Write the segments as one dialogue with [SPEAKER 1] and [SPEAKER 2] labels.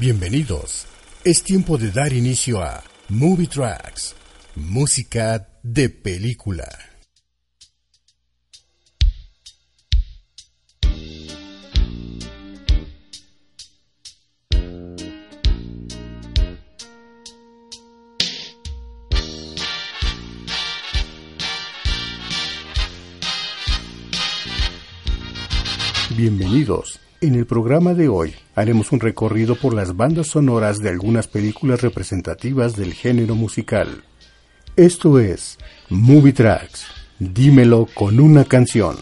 [SPEAKER 1] Bienvenidos. Es tiempo de dar inicio a Movie Tracks, música de película. Bienvenidos. En el programa de hoy haremos un recorrido por las bandas sonoras de algunas películas representativas del género musical. Esto es Movie Tracks. Dímelo con una canción.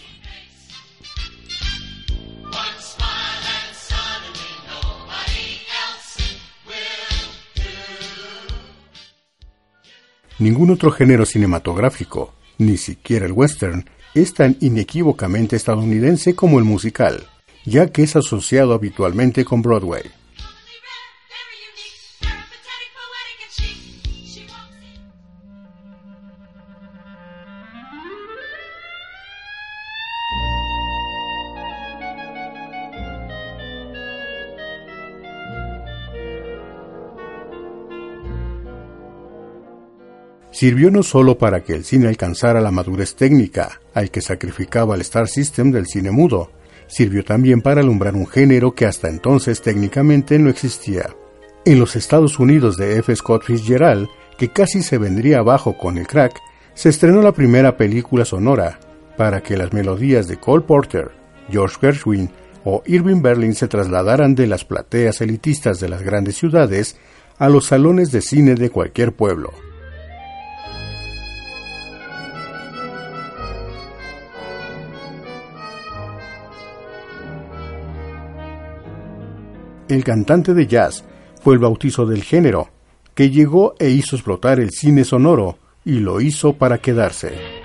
[SPEAKER 1] Ningún otro género cinematográfico, ni siquiera el western, es tan inequívocamente estadounidense como el musical ya que es asociado habitualmente con Broadway. Sirvió no solo para que el cine alcanzara la madurez técnica, al que sacrificaba el Star System del cine mudo, sirvió también para alumbrar un género que hasta entonces técnicamente no existía. En los Estados Unidos de F. Scott Fitzgerald, que casi se vendría abajo con el crack, se estrenó la primera película sonora para que las melodías de Cole Porter, George Gershwin o Irving Berlin se trasladaran de las plateas elitistas de las grandes ciudades a los salones de cine de cualquier pueblo. El cantante de jazz fue el bautizo del género, que llegó e hizo explotar el cine sonoro, y lo hizo para quedarse.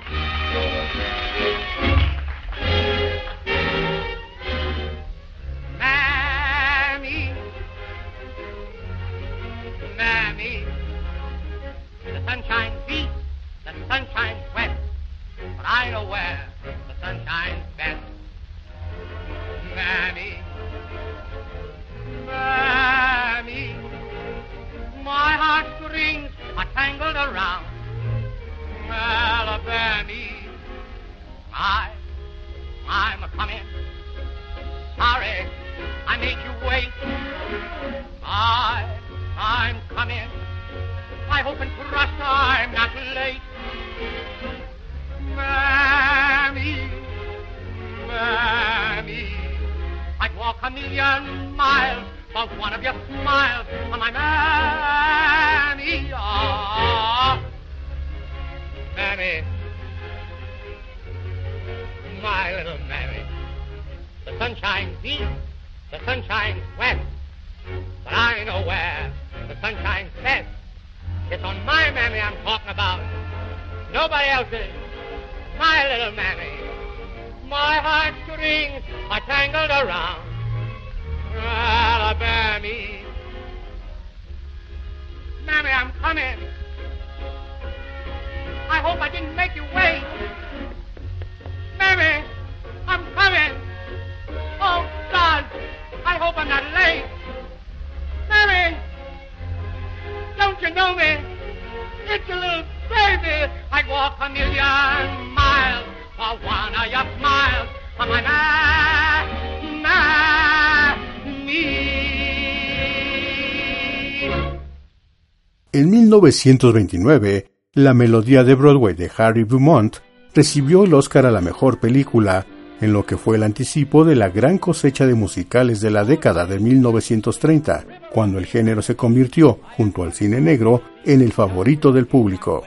[SPEAKER 1] 1929, la melodía de Broadway de Harry Beaumont recibió el Oscar a la mejor película, en lo que fue el anticipo de la gran cosecha de musicales de la década de 1930, cuando el género se convirtió, junto al cine negro, en el favorito del público.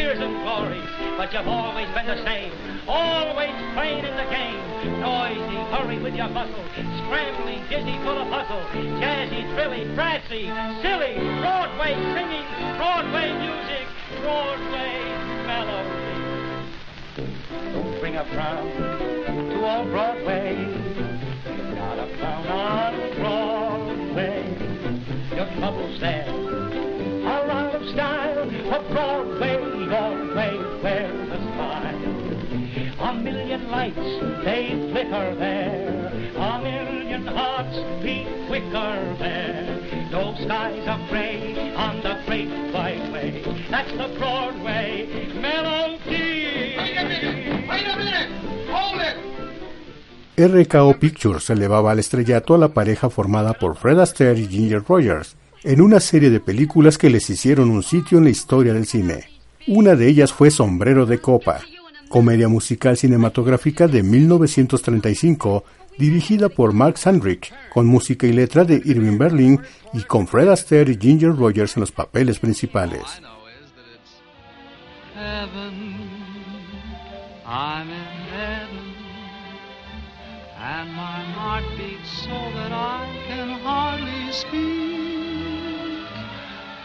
[SPEAKER 2] Years and glory, but you've always been the same, always playing in the game. Noisy, hurry with your bustle, scrambling, dizzy, full of hustle, jazzy, thrilly, brassy, silly, Broadway singing, Broadway music, Broadway melody. Don't bring a frown to all Broadway, not a frown on Broadway. Your troubles there are out of style, a Broadway lights, they flicker there. A million hearts beat quicker there. No skies are gray on the great byway. That's the Broadway melody.
[SPEAKER 3] Wait a minute! Wait a minute! Hold it!
[SPEAKER 1] RKO Pictures elevaba al estrellato a la pareja formada por Fred Astaire y Ginger Rogers en una serie de películas que les hicieron un sitio en la historia del cine. Una de ellas fue Sombrero de Copa, comedia musical cinematográfica de 1935 dirigida por Mark Sandrich, con música y letra de Irving Berlin y con Fred Astaire y Ginger Rogers en los papeles principales.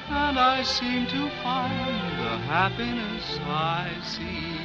[SPEAKER 4] And I seem to find the happiness I seek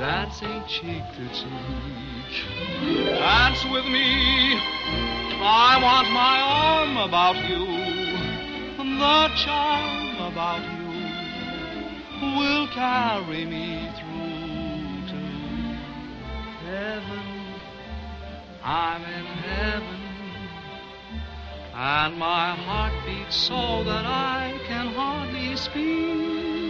[SPEAKER 4] dancing cheek to cheek. Dance with me. I want my arm about you. The charm about you will carry me through to heaven. I'm in heaven, and my heart beats so that I can hardly speak.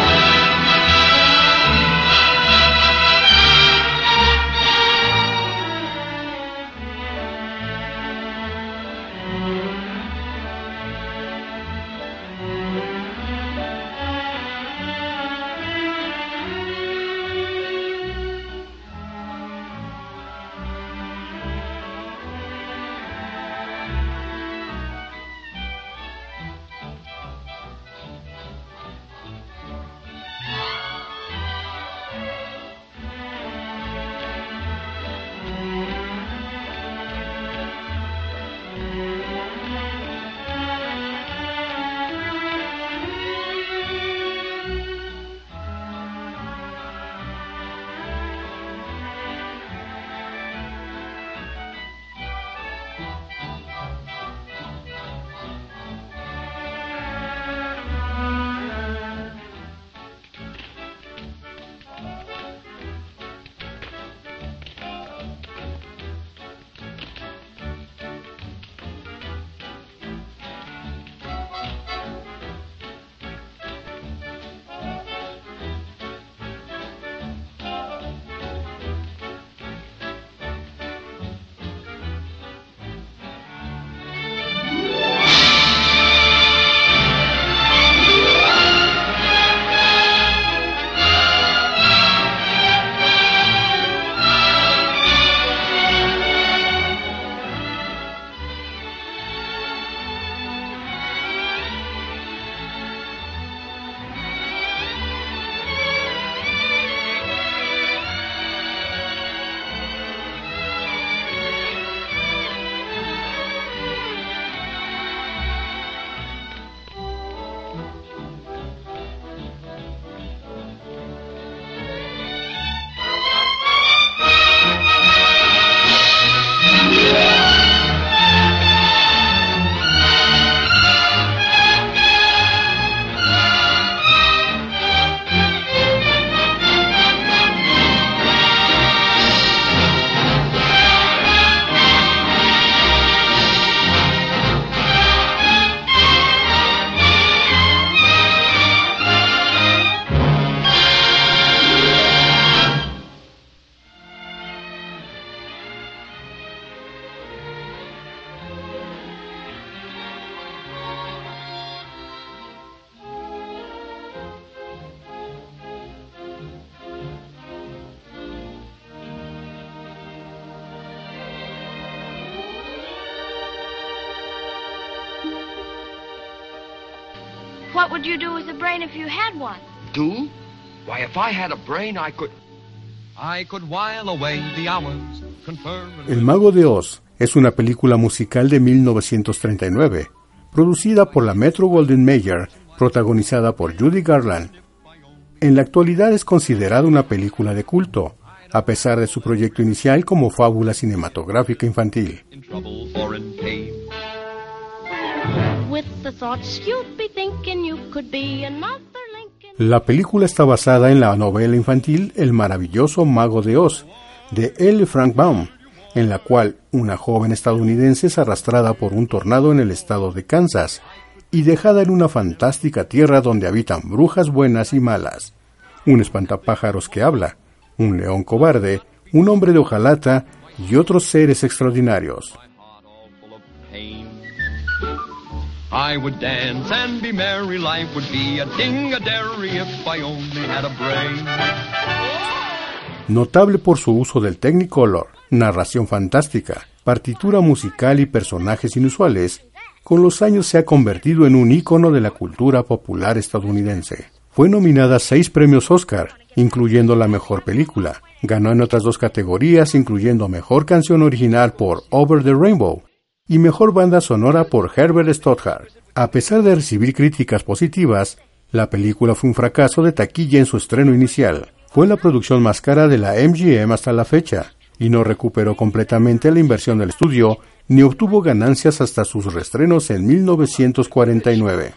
[SPEAKER 1] El Mago de Oz es una película musical de 1939, producida por la Metro Golden Mayer, protagonizada por Judy Garland. En la actualidad es considerada una película de culto, a pesar de su proyecto inicial como fábula cinematográfica infantil. La película está basada en la novela infantil El maravilloso Mago de Oz, de L. Frank Baum, en la cual una joven estadounidense es arrastrada por un tornado en el estado de Kansas y dejada en una fantástica tierra donde habitan brujas buenas y malas, un espantapájaros que habla, un león cobarde, un hombre de hojalata y otros seres extraordinarios.
[SPEAKER 5] I would dance and be merry, life would be a ding-a-dairy if I only had a brain.
[SPEAKER 1] Notable por su uso del Technicolor, narración fantástica, partitura musical y personajes inusuales, con los años se ha convertido en un ícono de la cultura popular estadounidense. Fue nominada a seis premios Oscar, incluyendo la mejor película. Ganó en otras dos categorías, incluyendo mejor canción original por Over the Rainbow y mejor banda sonora por Herbert Stoddard. A pesar de recibir críticas positivas, la película fue un fracaso de taquilla en su estreno inicial. Fue la producción más cara de la MGM hasta la fecha y no recuperó completamente la inversión del estudio ni obtuvo ganancias hasta sus reestrenos en 1949.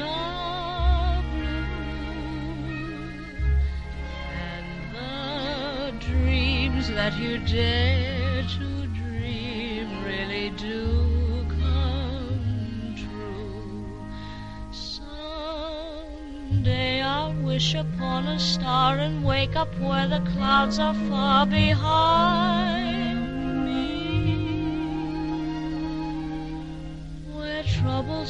[SPEAKER 6] Are blue, and the dreams that you dare to dream really do come true. Someday I'll wish upon a star and wake up where the clouds are far behind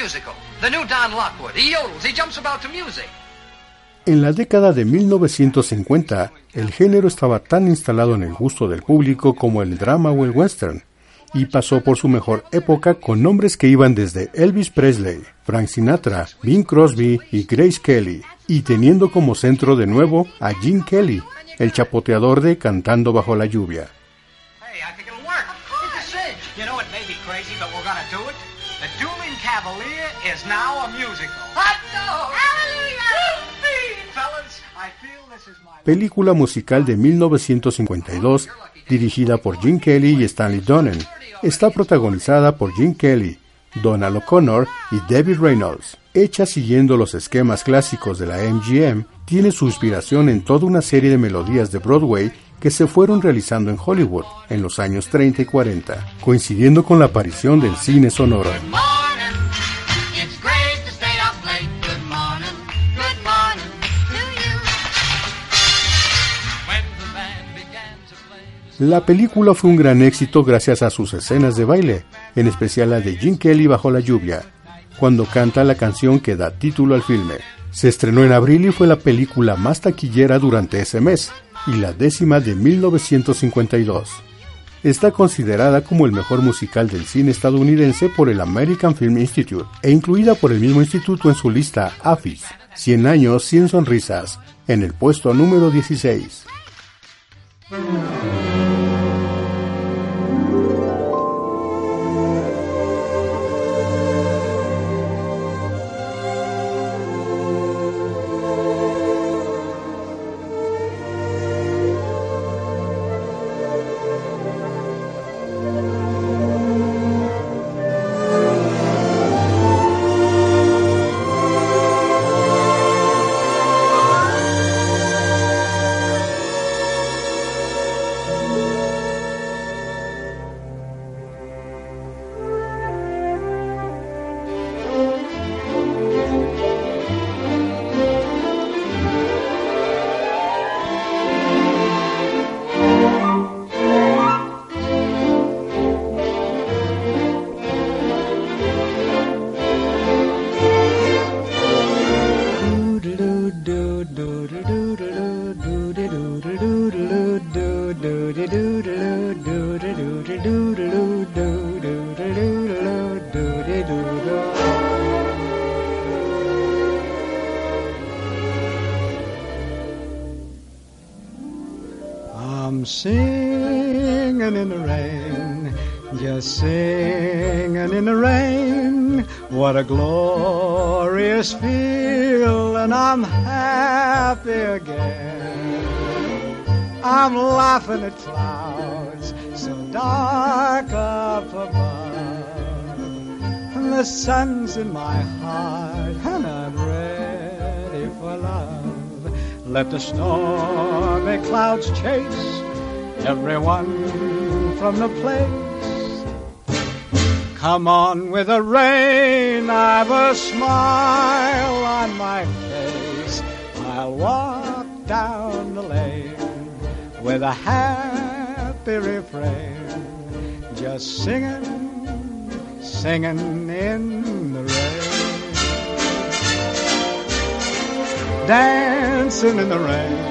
[SPEAKER 6] The
[SPEAKER 3] new Don Lockwood. He yodels. He jumps about to music.
[SPEAKER 1] En la década de 1950, el género estaba tan instalado en el gusto del público como el drama o el western, y pasó por su mejor época con nombres que iban desde Elvis Presley, Frank Sinatra, Bing Crosby y Grace Kelly, y teniendo como centro de nuevo a Gene Kelly, el chapoteador de Cantando bajo la lluvia.
[SPEAKER 3] Cavalier is now a musical. Hot dog!
[SPEAKER 7] Hallelujah!
[SPEAKER 3] Fellas, I feel this is my...
[SPEAKER 1] Película musical de 1952 dirigida por Gene Kelly y Stanley Donen. Está protagonizada por Gene Kelly, Donald O'Connor y Debbie Reynolds. Hecha siguiendo los esquemas clásicos de la MGM, tiene su inspiración en toda una serie de melodías de Broadway que se fueron realizando en Hollywood en los años 30 y 40, coincidiendo con la aparición del cine sonoro. La película fue un gran éxito gracias a sus escenas de baile, en especial la de Gene Kelly bajo la lluvia, cuando canta la canción que da título al filme. Se estrenó en abril y fue la película más taquillera durante ese mes, y la décima de 1952. Está considerada como el mejor musical del cine estadounidense por el American Film Institute e incluida por el mismo instituto en su lista AFIS, 100 años, 100 sonrisas, en el puesto número 16.
[SPEAKER 8] Música a smile on my face. I'll walk down the lane with a happy refrain, just singing, singing in the rain. dancing in the rain.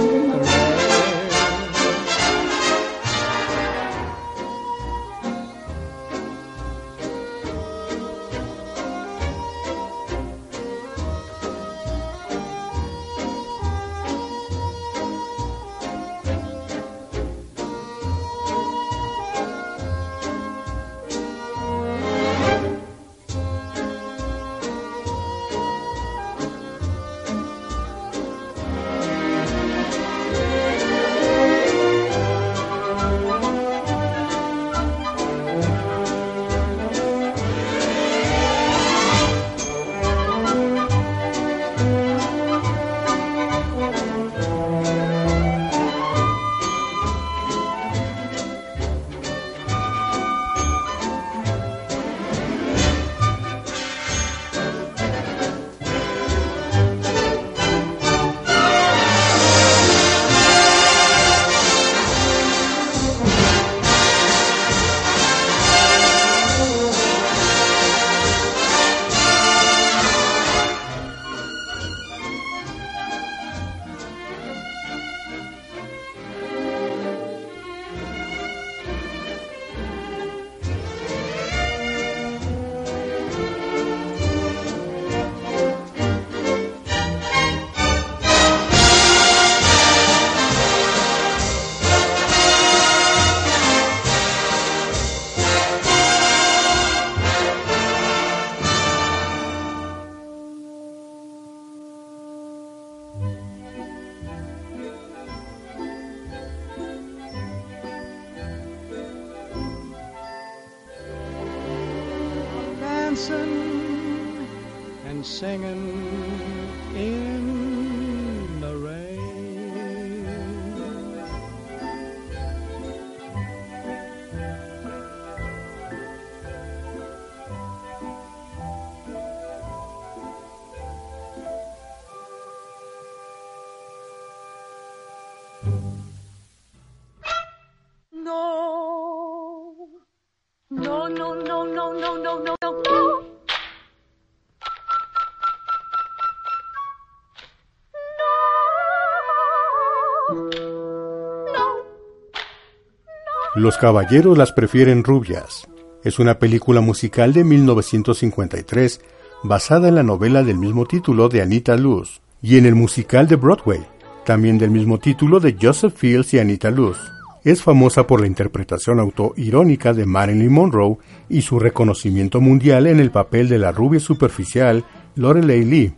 [SPEAKER 1] Los caballeros las prefieren rubias. Es una película musical de 1953 basada en la novela del mismo título de Anita Luz y en el musical de Broadway, también del mismo título de Joseph Fields y Anita Luz. Es famosa por la interpretación autoirónica de Marilyn Monroe y su reconocimiento mundial en el papel de la rubia superficial Lorelei Lee,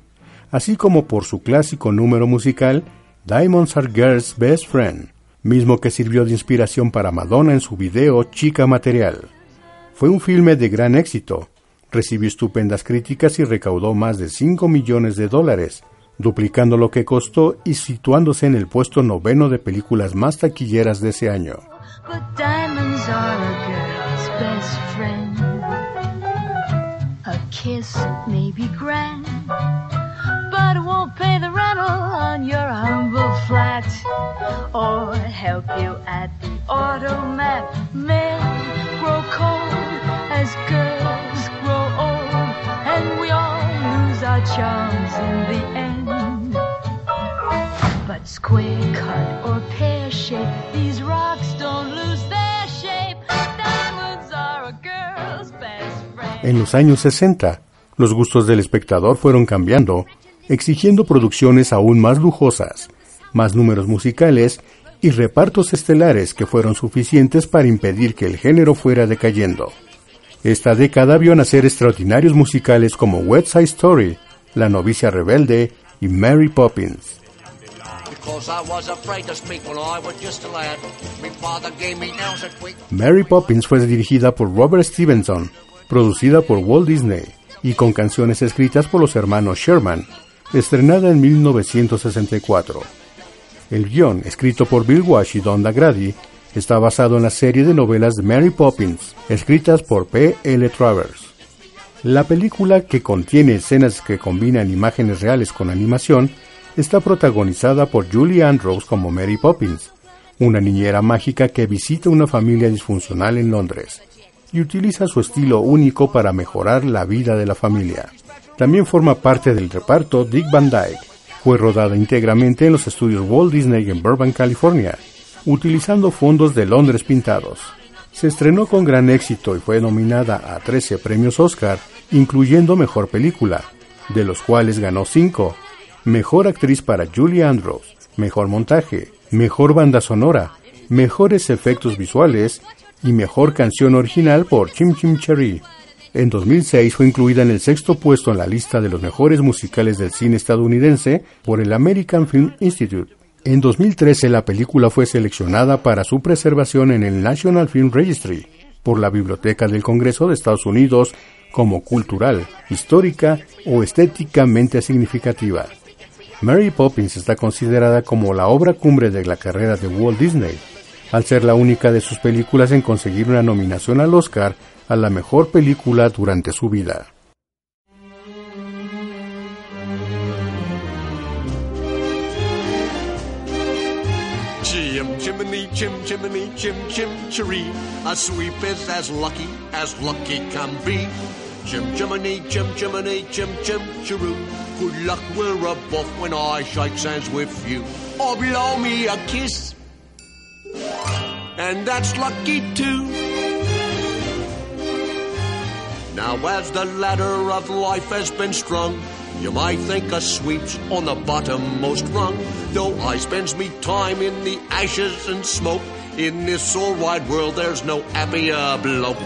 [SPEAKER 1] así como por su clásico número musical Diamonds Are Girls' Best Friend, mismo que sirvió de inspiración para Madonna en su video Chica Material. Fue un filme de gran éxito, recibió estupendas críticas y recaudó más de 5 millones de dólares, duplicando lo que costó y situándose en el puesto noveno de películas más taquilleras de ese año.
[SPEAKER 9] Kiss may be grand, pay the rental on your humble flat or help you at the automat. Men grow cold as girls grow old, and we all lose our charms in the end. But square cut or pear shape, these rocks don't lose their shape. Diamonds are a girl's best friend.
[SPEAKER 1] En los años 60, los gustos del espectador fueron cambiando, exigiendo producciones aún más lujosas, más números musicales y repartos estelares que fueron suficientes para impedir que el género fuera decayendo. Esta década vio nacer extraordinarios musicales como West Side Story, La novicia rebelde y Mary Poppins. Mary Poppins fue dirigida por Robert Stevenson, producida por Walt Disney y con canciones escritas por los hermanos Sherman, estrenada en 1964. El guion, escrito por Bill Walsh y Don Grady, está basado en la serie de novelas de Mary Poppins, escritas por P. L. Travers. La película, que contiene escenas que combinan imágenes reales con animación, está protagonizada por Julie Andrews como Mary Poppins, una niñera mágica que visita una familia disfuncional en Londres y utiliza su estilo único para mejorar la vida de la familia. También forma parte del reparto Dick Van Dyke. Fue rodada íntegramente en los estudios Walt Disney en Burbank, California, utilizando fondos de Londres pintados. Se estrenó con gran éxito y fue nominada a 13 premios Oscar, incluyendo Mejor Película, de los cuales ganó 5. Mejor Actriz para Julie Andrews, Mejor Montaje, Mejor Banda Sonora, Mejores Efectos Visuales y Mejor Canción Original por Chim Chim Cherry. En 2006 fue incluida en el sexto puesto en la lista de los mejores musicales del cine estadounidense por el American Film Institute. En 2013 la película fue seleccionada para su preservación en el National Film Registry por la Biblioteca del Congreso de Estados Unidos como cultural, histórica o estéticamente significativa. Mary Poppins está considerada como la obra cumbre de la carrera de Walt Disney, al ser la única de sus películas en conseguir una nominación al Oscar a la mejor película durante su vida.
[SPEAKER 10] Chim chimney, chim chimney, chim chim cheree. A sweep is as lucky as lucky can be. Chim chimney, chim chimney, chim chim cheroo. Good luck, we're a buff when I shake hands with you. Or blow me a kiss. And that's lucky too. Now as the ladder of life has been strung, you might think a sweep's on the bottommost rung. Though I spends me time in the ashes and smoke, in this all wide world there's no happier bloke.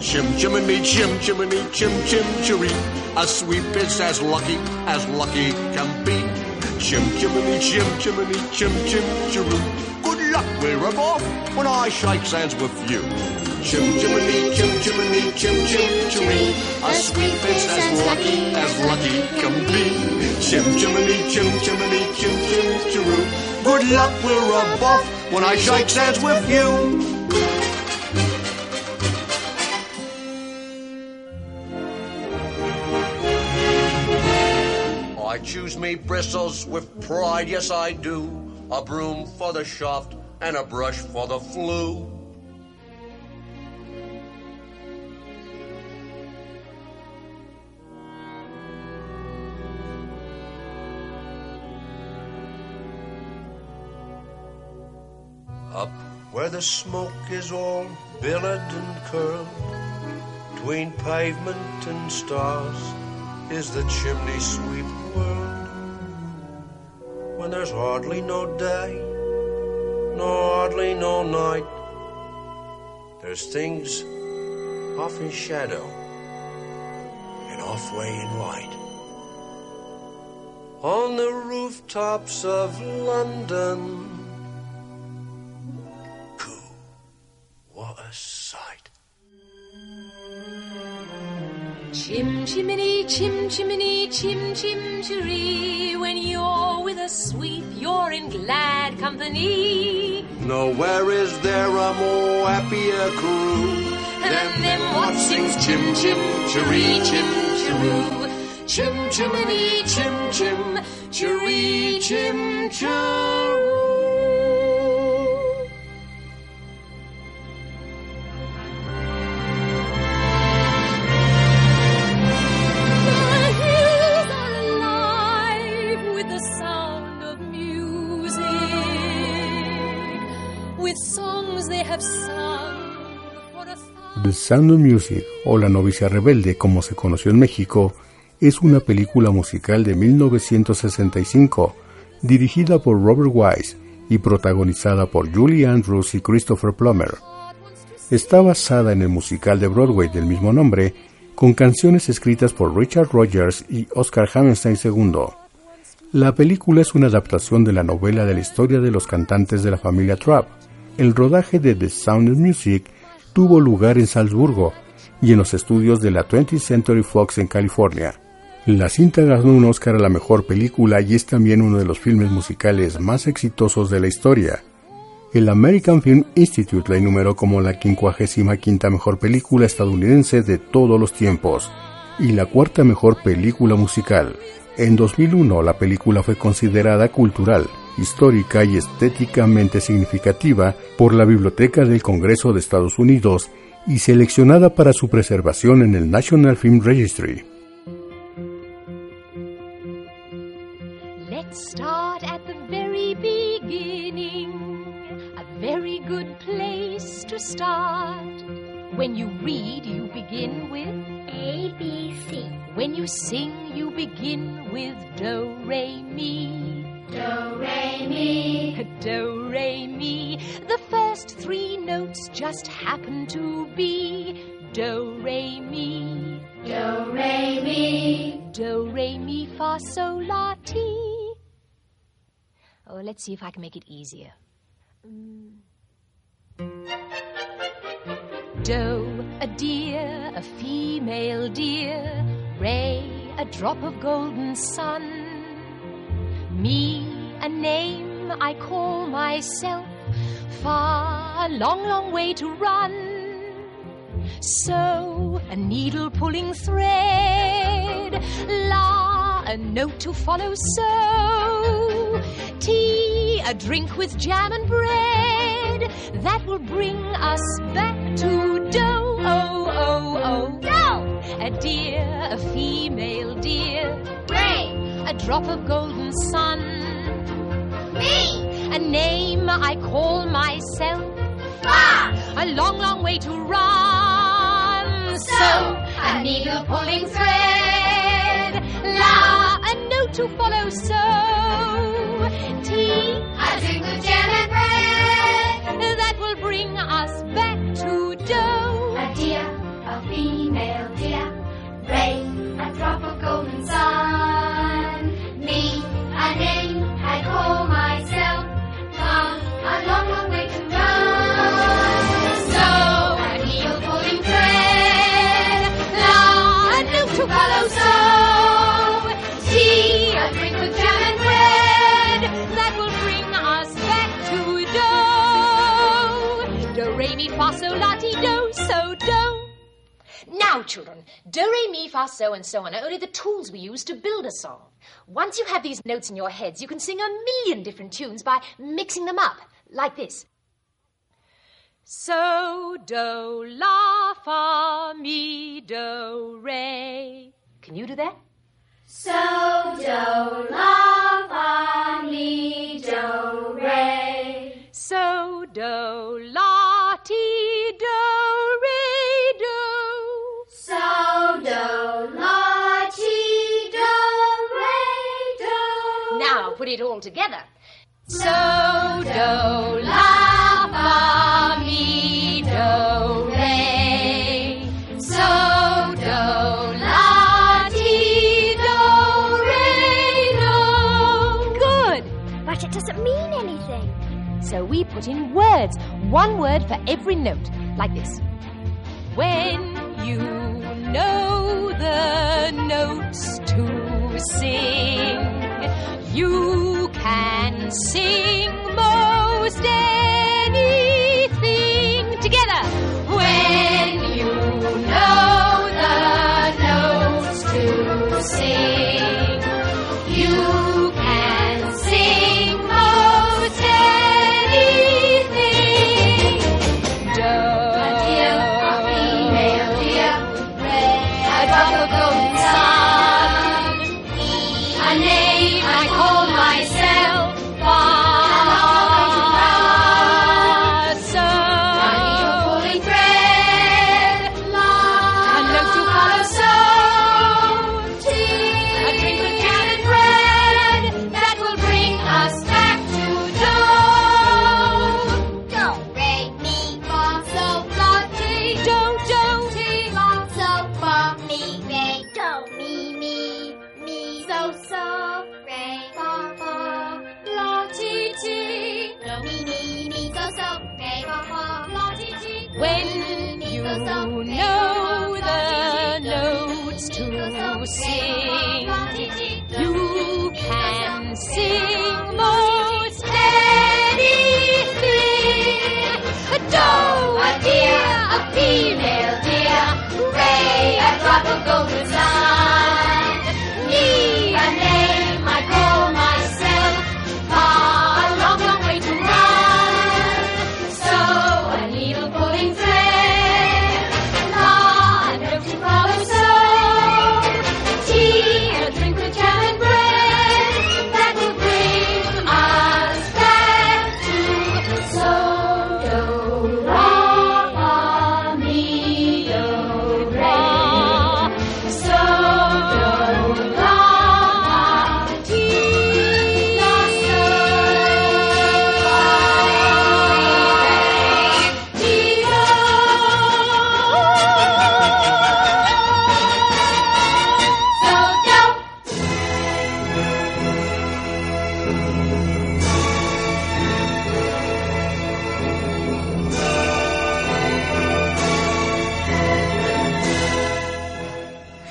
[SPEAKER 10] Chim chimney, chim chimney, chim chim cheree. A sweep is as lucky as lucky can be. chim chimney, chim chimney, chim chim chiroo. Good luck, we're off when I shake hands with you. Chim chimney, chim chimney, chim chim chiree. A sweet face as lucky as lucky can be. Chim chimney, chim chimney, chim chim chiroo. Good luck, we're off when I shake hands with you. I choose me bristles with pride, yes I do. A broom for the shaft and a brush for the flue. Up where the smoke is all billowed and curled, between pavement and stars is the chimney sweep world. When there's hardly no day, nor hardly no night, there's things off in shadow and off way in light. On the rooftops of London,
[SPEAKER 11] chimney, chim chimney, chim chim chiree. When you're with a sweep, you're in glad company.
[SPEAKER 10] Nowhere is there a more happier crew
[SPEAKER 11] than them what sings chim chim chiree, chim chiroo. Chim chimney, chim chim chiree, chim chiroo. Sound of Music,
[SPEAKER 1] o La novicia rebelde como se conoció en México, es una película musical de 1965, dirigida por Robert Wise y protagonizada por Julie Andrews y Christopher Plummer. Está basada en el musical de Broadway del mismo nombre, con canciones escritas por Richard Rogers y Oscar Hammerstein II. La película es una adaptación de la novela de la historia de los cantantes de la familia Trapp. El rodaje de The Sound of Music tuvo lugar en Salzburgo y en los estudios de la 20th Century Fox en California. La cinta ganó un Oscar a la mejor película y es también uno de los filmes musicales más exitosos de la historia. El American Film Institute la enumeró como la 55 mejor película estadounidense de todos los tiempos y la cuarta mejor película musical. En 2001 la película fue considerada cultural, histórica y estéticamente significativa por la Biblioteca del Congreso de Estados Unidos y seleccionada para su preservación en el National Film Registry.
[SPEAKER 11] Let's start at the very beginning. A very good place to start. When you read, you begin with A, B, C. When you sing, you begin with Do, Re, Mi. Do, Re, Mi. Do, Re, Mi. The first three notes just happen to be Do, Re, Mi. Do, Re, Mi. Do, Re, Mi, Fa, Sol, La, Ti. Oh, let's see if I can make it easier. Doe, a deer, a female deer. Ray, a drop of golden sun. Me, a name I call myself. Far, a long, long way to run. So, a needle pulling thread. La, a note to follow. So, tea, a drink with jam and bread. That will bring us back to dough. Oh, oh, oh, dough. A deer, a female deer. Ray, a drop of golden sun. Me, a name I call myself. Far, a long, long way to run. So, a needle pulling thread. La, a note to follow. So, tea, a drink with jam and bread. That will bring us back to dough.
[SPEAKER 12] A deer, a female deer. Ray, a drop of golden sun. Follow so. Tea, a drink
[SPEAKER 11] with jam and bread, that will bring us back to do. Do, re, mi, fa, so, la, ti, do, so, do. Now, children, do, re, mi, fa, so, and so on are only the tools we use to build a song. Once you have these notes in your heads, you can sing a million different tunes by mixing them up, like this. So, do, la, fa, mi, do, re. Can you do that?
[SPEAKER 12] So, do, la, fa, mi, do, re.
[SPEAKER 11] So, do, la, ti, do, re, do.
[SPEAKER 12] So, do, la, ti, do, re, do.
[SPEAKER 11] Now put it all together. So, do, la, fa, mi, do, re. So, do, la, ti, do, re, do. Good.
[SPEAKER 13] But it doesn't mean anything.
[SPEAKER 11] So we put in words, one word for every note, like this. When you know the notes to sing, you can sing most anything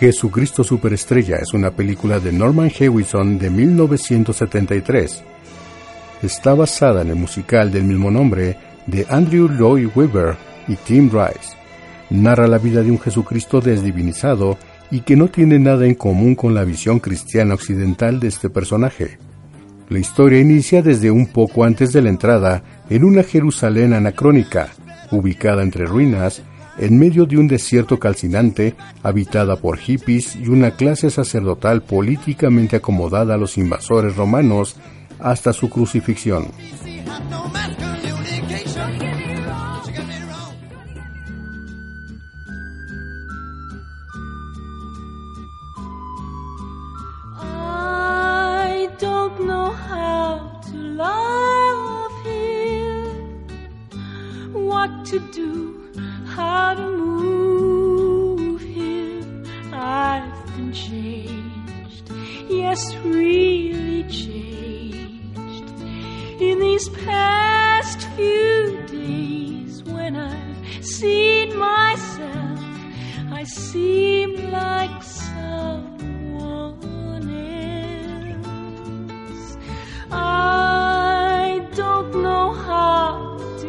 [SPEAKER 1] Jesucristo Superestrella es una película de Norman Hewison de 1973. Está basada en el musical del mismo nombre de Andrew Lloyd Webber y Tim Rice. Narra la vida de un Jesucristo desdivinizado y que no tiene nada en común con la visión cristiana occidental de este personaje. La historia inicia desde un poco antes de la entrada en una Jerusalén anacrónica, ubicada entre ruinas, en medio de un desierto calcinante, habitada por hippies y una clase sacerdotal políticamente acomodada a los invasores romanos hasta su crucifixión.
[SPEAKER 14] To do, how to move him. I've been changed, yes, really changed in these past few days when I've seen myself. I seem like someone else. I don't know how to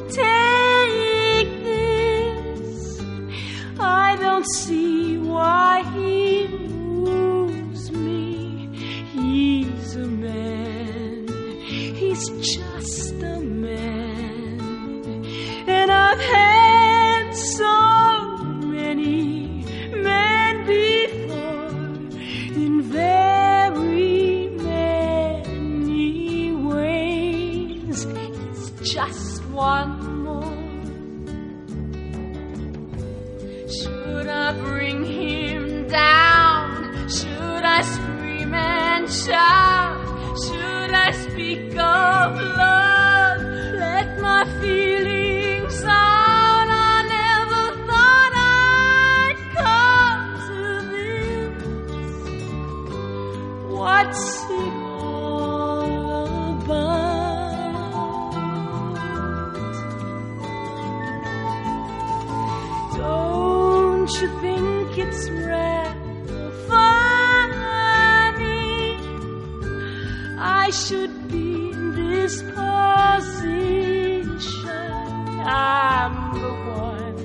[SPEAKER 14] see why he moves me.
[SPEAKER 6] He's a man, he's just a man, and I've had. I scream and shout? Should I speak of love? Let my feelings should be in this position. I'm the one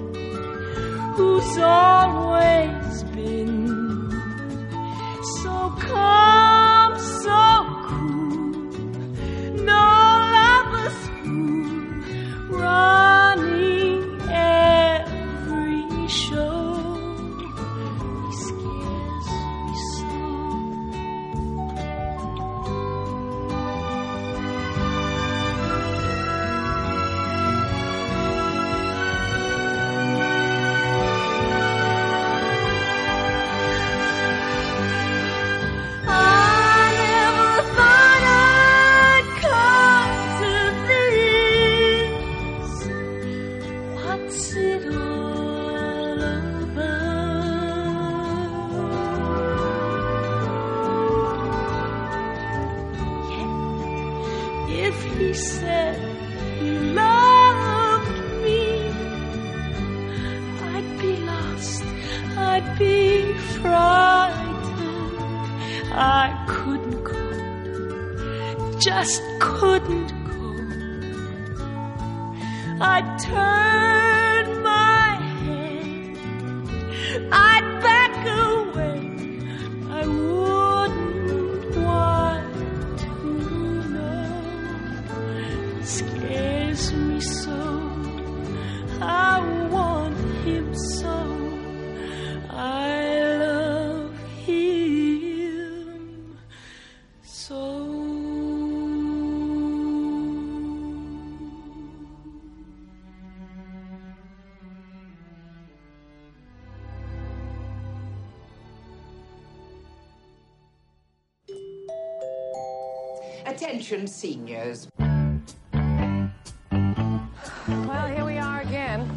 [SPEAKER 6] who's always
[SPEAKER 15] Attention, seniors.
[SPEAKER 16] Well, here we are again.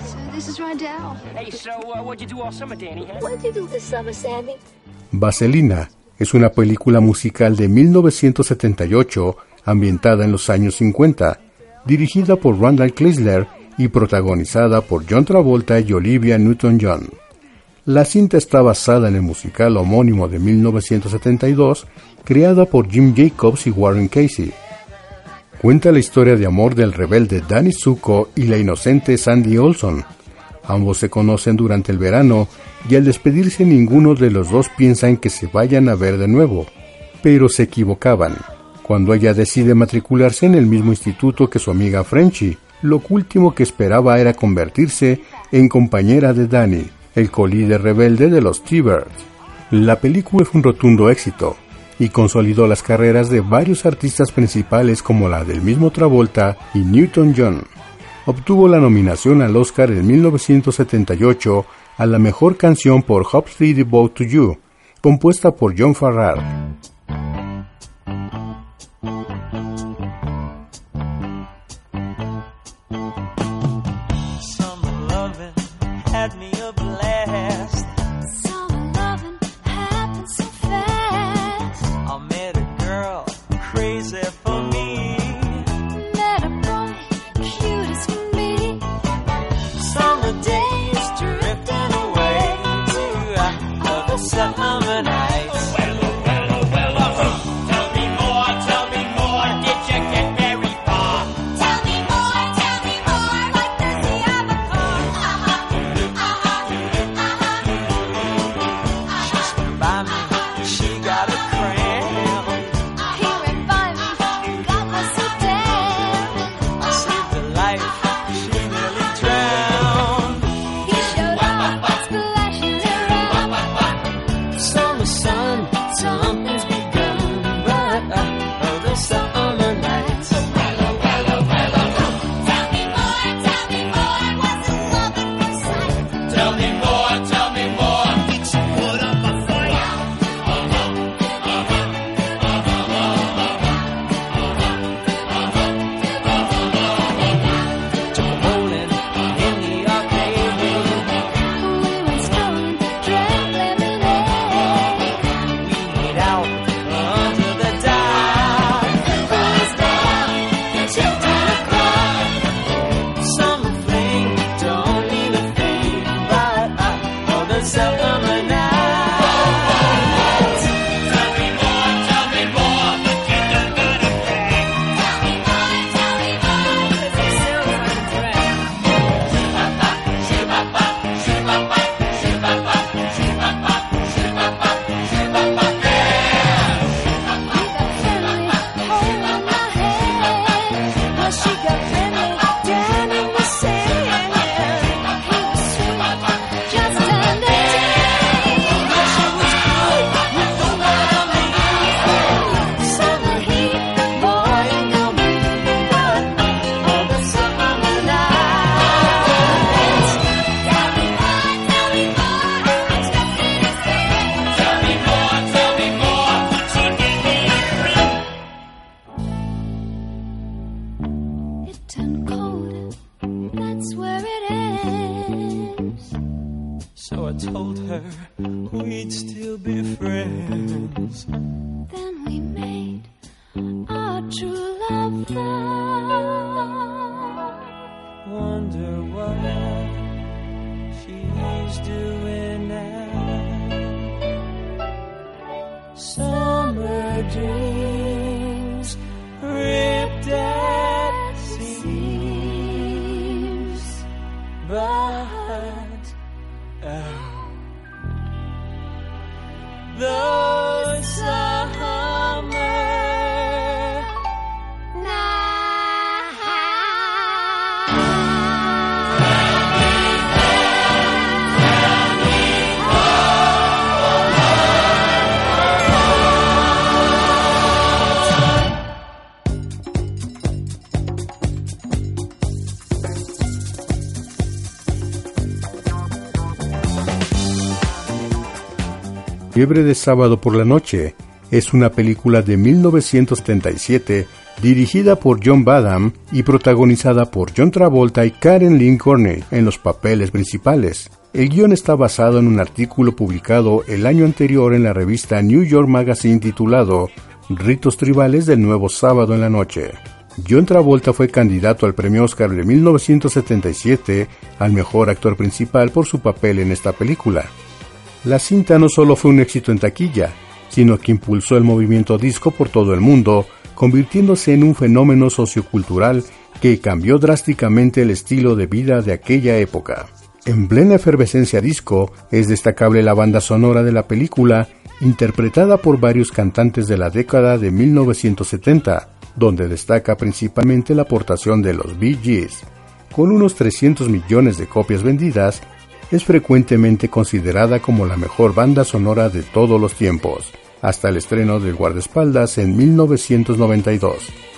[SPEAKER 9] So this is Rydell.
[SPEAKER 16] Hey, so uh, what'd you do all summer, Danny? Huh?
[SPEAKER 9] What did you do this summer, Sandy?
[SPEAKER 1] Vaselina es una película musical de 1978 ambientada en los años 50, dirigida por Randall Chrysler y protagonizada por John Travolta y Olivia Newton-John. La cinta está basada en el musical homónimo de 1972, creada por Jim Jacobs y Warren Casey. Cuenta la historia de amor del rebelde Danny Zuko y la inocente Sandy Olson. Ambos se conocen durante el verano y al despedirse ninguno de los dos piensa en que se vayan a ver de nuevo. Pero se equivocaban. Cuando ella decide matricularse en el mismo instituto que su amiga Frenchy, lo último que esperaba era convertirse en compañera de Danny, el colíder rebelde de los T-Birds. La película fue un rotundo éxito y consolidó las carreras de varios artistas principales como la del mismo Travolta y Newton John. Obtuvo la nominación al Oscar en 1978 a la mejor canción por Hopefully Devote to You, compuesta por John Farrar. Fiebre de sábado por la noche es una película de 1977 dirigida por John Badham y protagonizada por John Travolta y Karen Lynn Corney en los papeles principales. El guion está basado en un artículo publicado el año anterior en la revista New York Magazine titulado Ritos Tribales del Nuevo Sábado en la Noche. John Travolta fue candidato al premio Oscar de 1977 al mejor actor principal por su papel en esta película. La cinta no solo fue un éxito en taquilla, sino que impulsó el movimiento disco por todo el mundo, convirtiéndose en un fenómeno sociocultural que cambió drásticamente el estilo de vida de aquella época. En plena efervescencia disco es destacable la banda sonora de la película, interpretada por varios cantantes de la década de 1970, donde destaca principalmente la aportación de los Bee Gees. Con unos 300 millones de copias vendidas, es frecuentemente considerada como la mejor banda sonora de todos los tiempos, hasta el estreno del guardaespaldas en 1992.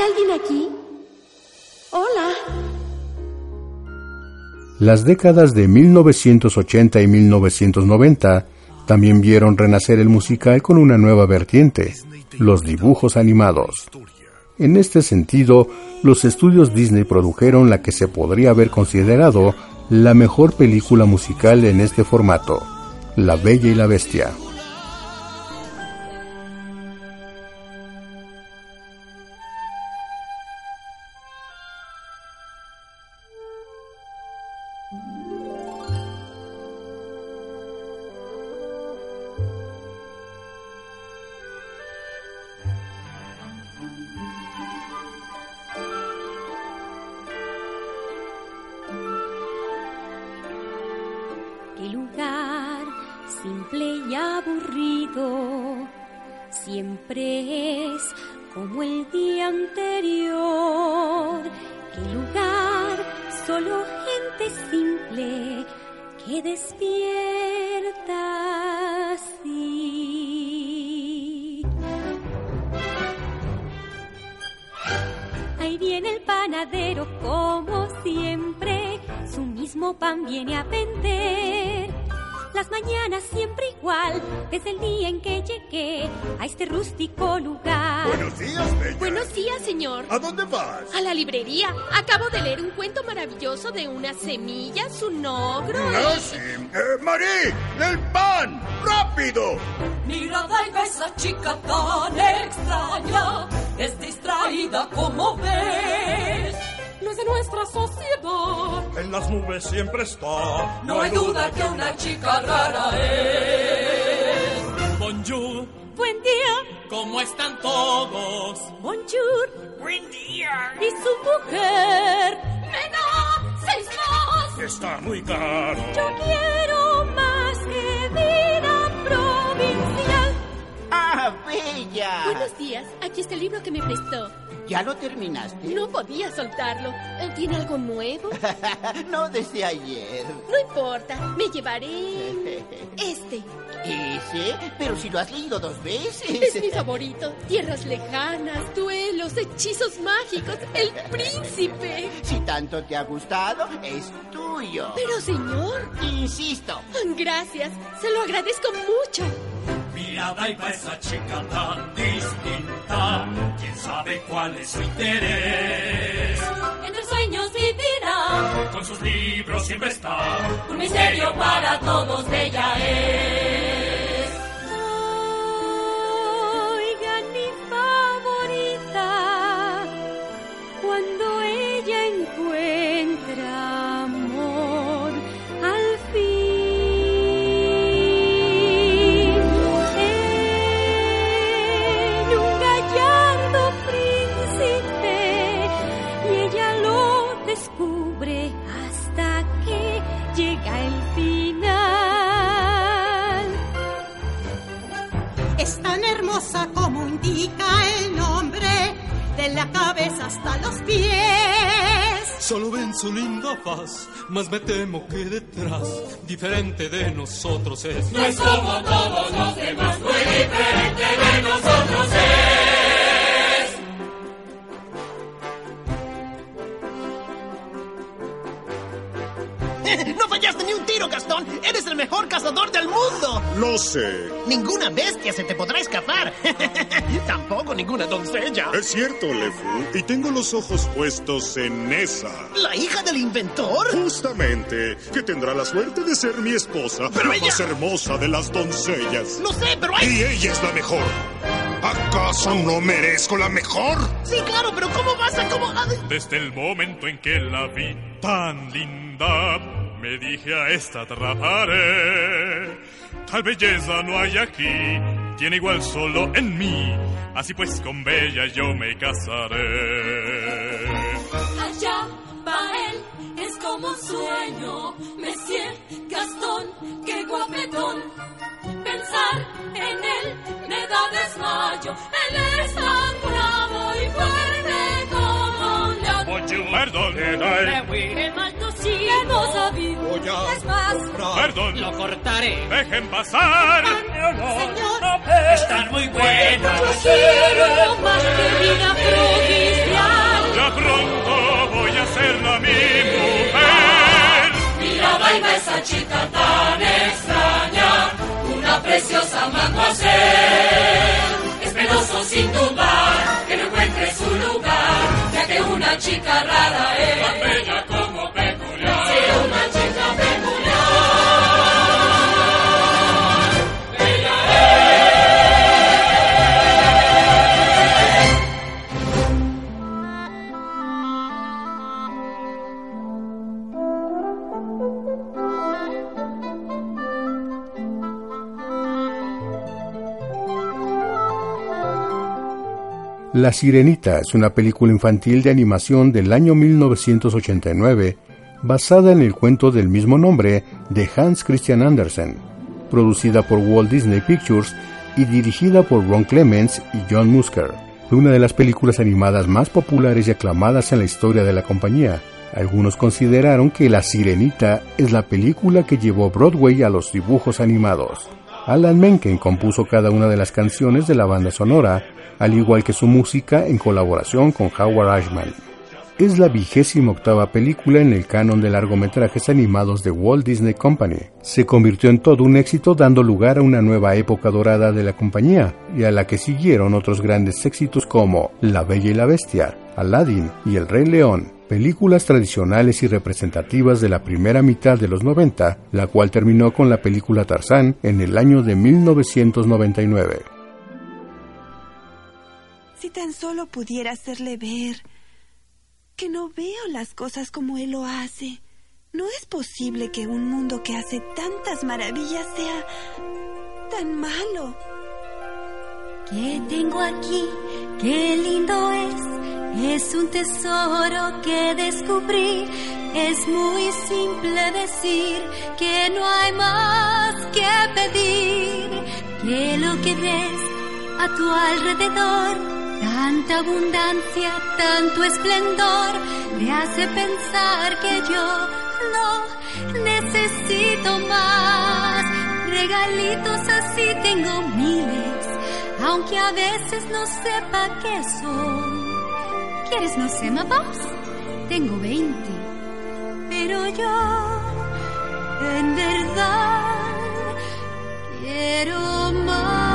[SPEAKER 17] Alguien aquí? Hola.
[SPEAKER 1] Las décadas de 1980 y 1990 también vieron renacer el musical con una nueva vertiente, los dibujos animados. En este sentido, los estudios Disney produjeron la que se podría haber considerado la mejor película musical en este formato, La Bella y la Bestia.
[SPEAKER 11] Solo gente simple que despierta así. Ahí viene el panadero como siempre, su mismo pan viene a vender. Las mañanas siempre igual, desde el día en que llegué a este rústico lugar.
[SPEAKER 18] Buenos días, Bella.
[SPEAKER 17] Buenos días, señor.
[SPEAKER 18] ¿A dónde vas?
[SPEAKER 17] A la librería. Acabo de leer un cuento maravilloso de una semilla, un ogro.
[SPEAKER 18] No,
[SPEAKER 17] y-
[SPEAKER 18] sí. Eh, Marí, el pan, rápido.
[SPEAKER 6] Mira, a esa chica tan extraña, es distraída como ves. De nuestra sociedad.
[SPEAKER 19] En las nubes siempre está.
[SPEAKER 6] No hay duda que una chica rara es.
[SPEAKER 19] Bonjour,
[SPEAKER 6] Buen día,
[SPEAKER 19] ¿cómo están todos?
[SPEAKER 6] bonjour.
[SPEAKER 19] Buen día.
[SPEAKER 6] Y su mujer me da seis más.
[SPEAKER 19] Está muy caro.
[SPEAKER 6] Yo quiero más que vida.
[SPEAKER 20] ¡Ah, Bella!
[SPEAKER 17] Buenos días. Aquí está el libro que me prestó.
[SPEAKER 20] ¿Ya lo terminaste?
[SPEAKER 17] No podía soltarlo. ¿Tiene algo nuevo?
[SPEAKER 20] no desde ayer.
[SPEAKER 17] No importa. Me llevaré este.
[SPEAKER 20] ¿Ese? Pero si lo has leído dos veces.
[SPEAKER 17] Es mi favorito. Tierras lejanas, duelos, hechizos mágicos, el príncipe.
[SPEAKER 20] Si tanto te ha gustado, es tuyo.
[SPEAKER 17] Pero señor,
[SPEAKER 20] Insisto.
[SPEAKER 17] gracias. Se lo agradezco mucho.
[SPEAKER 19] Mirada y pa' esa chica tan distinta. ¿Quién sabe cuál es su interés?
[SPEAKER 6] Entre sueños vivirá.
[SPEAKER 19] Con sus libros siempre está.
[SPEAKER 6] Un misterio para todos bella es.
[SPEAKER 21] La cabeza hasta los pies.
[SPEAKER 19] Solo ven su linda faz, mas me temo que detrás, diferente de nosotros es.
[SPEAKER 6] No es como todos los demás, muy diferente de nosotros es.
[SPEAKER 22] Ni un tiro, Gastón! ¡Eres el mejor cazador del mundo!
[SPEAKER 18] Lo sé.
[SPEAKER 22] Ninguna bestia se te podrá escapar. Tampoco ninguna doncella.
[SPEAKER 18] Es cierto, Lefu. Y tengo los ojos puestos en esa.
[SPEAKER 22] ¿La hija del inventor?
[SPEAKER 18] Justamente, que tendrá la suerte de ser mi esposa,
[SPEAKER 22] Pero
[SPEAKER 18] la
[SPEAKER 22] ella-
[SPEAKER 18] más hermosa de las doncellas.
[SPEAKER 22] Lo sé, pero hay...
[SPEAKER 18] Y ella es la mejor. ¿Acaso no merezco la mejor?
[SPEAKER 22] Sí, claro, pero ¿cómo vas a... cómo... a-
[SPEAKER 19] Desde el momento en que la vi tan linda, me dije a esta atraparé. Tal belleza no hay aquí, tiene igual solo en mí. Así pues con Bella yo me casaré.
[SPEAKER 6] Allá va él, es como un sueño. Monsieur Gastón, qué guapetón. Pensar en él me da desmayo. Él es tan Perdón. Lo cortaré. Dejen pasar. Señor.
[SPEAKER 19] Están
[SPEAKER 6] muy buenas. Yo quiero más que vida provincial.
[SPEAKER 19] Ya pronto voy a
[SPEAKER 6] serla mi
[SPEAKER 19] mujer.
[SPEAKER 6] Mira, baila
[SPEAKER 19] esa chica
[SPEAKER 6] tan
[SPEAKER 19] extraña. Una preciosa
[SPEAKER 6] mademoiselle. Es penoso sin dudar que no encuentre su lugar. Ya que una chica rara es.
[SPEAKER 1] La Sirenita es una película infantil de animación del año 1989 basada en el cuento del mismo nombre de Hans Christian Andersen, producida por Walt Disney Pictures y dirigida por Ron Clements y John Musker. Fue una de las películas animadas más populares y aclamadas en la historia de la compañía. Algunos consideraron que La Sirenita es la película que llevó Broadway a los dibujos animados. Alan Menken compuso cada una de las canciones de la banda sonora, al igual que su música en colaboración con Howard Ashman. Es la vigésima octava película en el canon de largometrajes animados de Walt Disney Company. Se convirtió en todo un éxito dando lugar a una nueva época dorada de la compañía y a la que siguieron otros grandes éxitos como La Bella y la Bestia, Aladdin y El Rey León, películas tradicionales y representativas de la primera mitad de los 90, la cual terminó con la película Tarzán en el año de 1999.
[SPEAKER 23] Si tan solo pudiera hacerle ver que no veo las cosas como él lo hace. No es posible que un mundo que hace tantas maravillas sea tan malo.
[SPEAKER 9] ¿Qué tengo aquí? Qué lindo es. Es un tesoro que descubrí. Es muy simple decir que no hay más que pedir. Que lo que ves a tu alrededor Tanta abundancia, tanto esplendor, me hace pensar que yo no necesito más. Regalitos así tengo miles, aunque a veces no sepa qué son. ¿Quieres no sé, más? Tengo veinte, pero yo en verdad quiero más.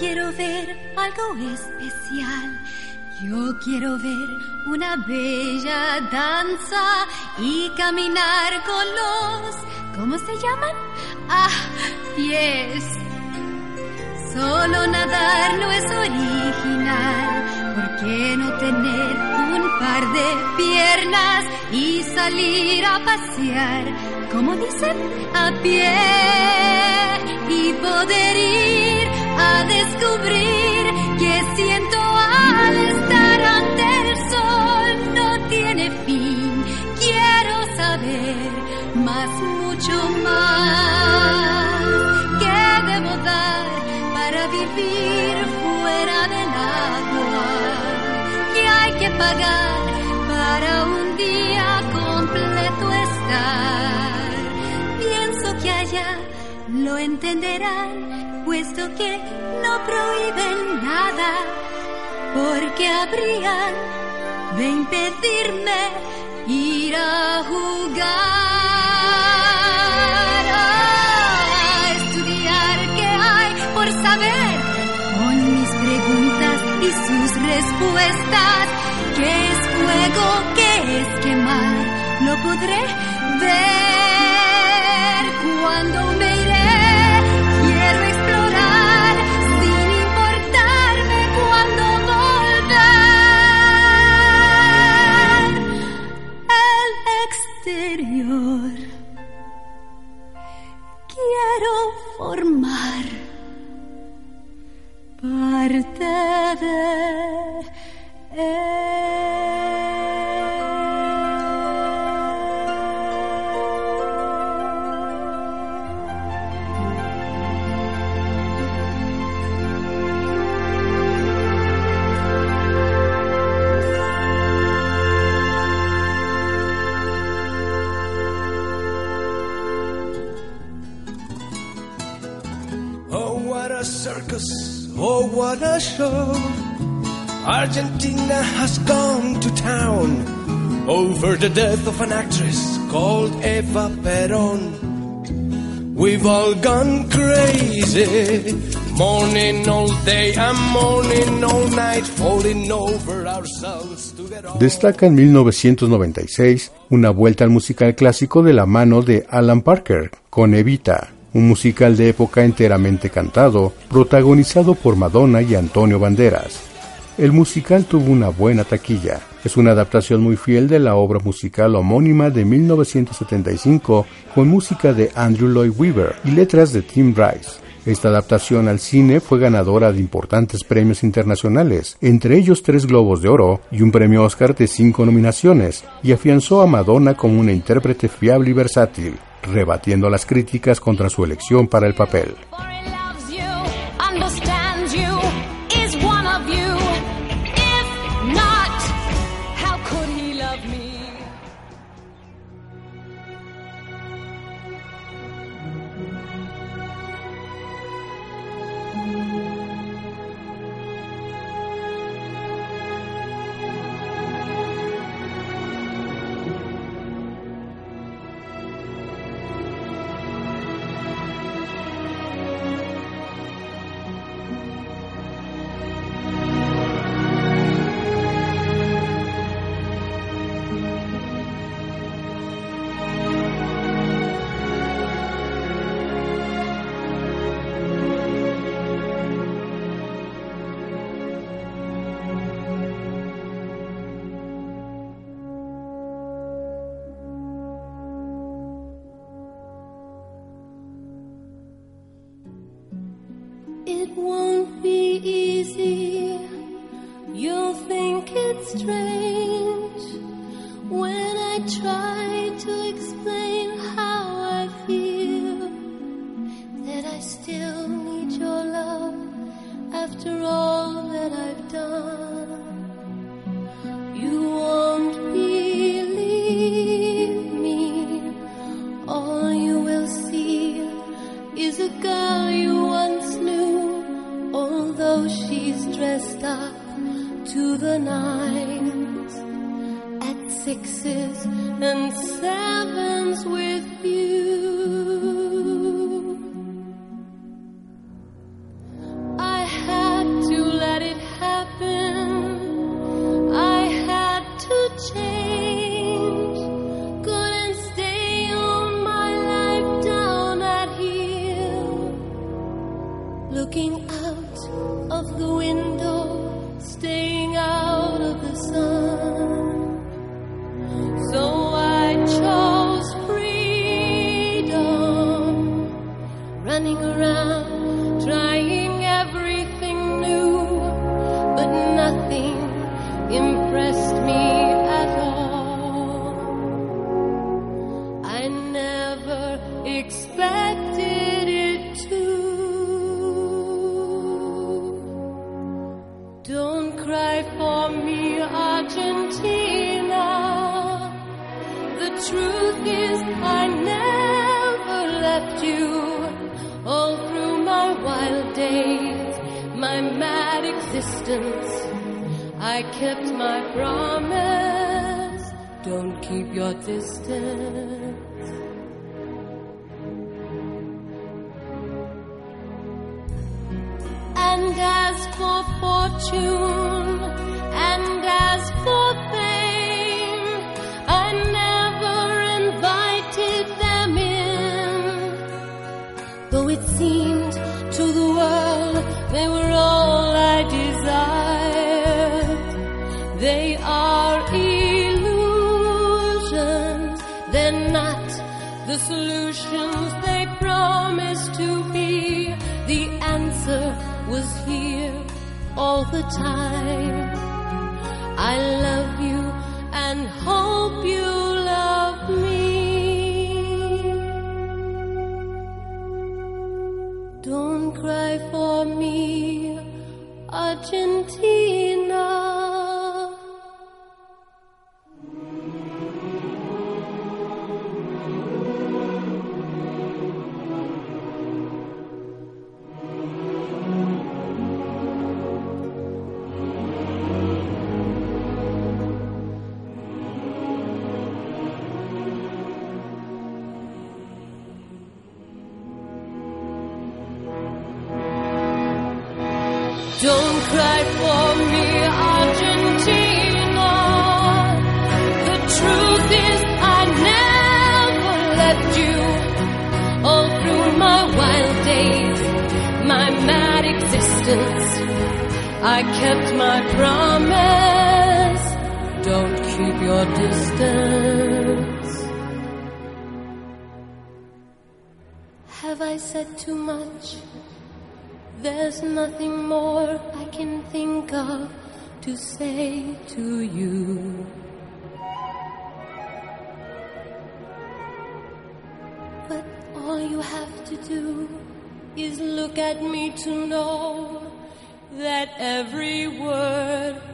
[SPEAKER 9] quiero ver algo especial. Yo quiero ver una bella danza y caminar con los... ¿Cómo se llaman? Ah, pies. Solo nadar no es original. ¿Por qué no tener un par de piernas y salir a pasear? Como dicen, a pie y poder ir a descubrir que siento al estar ante el sol no tiene fin. Quiero saber más, mucho más. ¿Qué debo dar para vivir fuera del agua? ¿Qué hay que pagar para un día completo estar? Pienso que allá lo entenderán puesto que no prohíben nada, porque habrían de impedirme ir a jugar, saber, con mis preguntas y sus respuestas, qué es fuego, qué es quemar, lo podré ver
[SPEAKER 24] the death of an actress called Eva Perón. We've all gone crazy, mourning all day and mourning all night, falling over ourselves to get on.
[SPEAKER 1] Destaca en 1996 una vuelta al musical clásico de la mano de Alan Parker, con Evita, un musical de época enteramente cantado, protagonizado por Madonna y Antonio Banderas el musical tuvo una buena taquilla. Es una adaptación muy fiel de la obra musical homónima de 1975 con música de Andrew Lloyd Webber y letras de Tim Rice. Esta adaptación al cine fue ganadora de importantes premios internacionales, entre ellos tres Globos de Oro y un premio Oscar de cinco nominaciones, y afianzó a Madonna como una intérprete fiable y versátil, rebatiendo las críticas contra su elección para el papel.
[SPEAKER 6] won't be easy. You'll think it's strange when I try. for me, Argentina. To
[SPEAKER 25] know that every word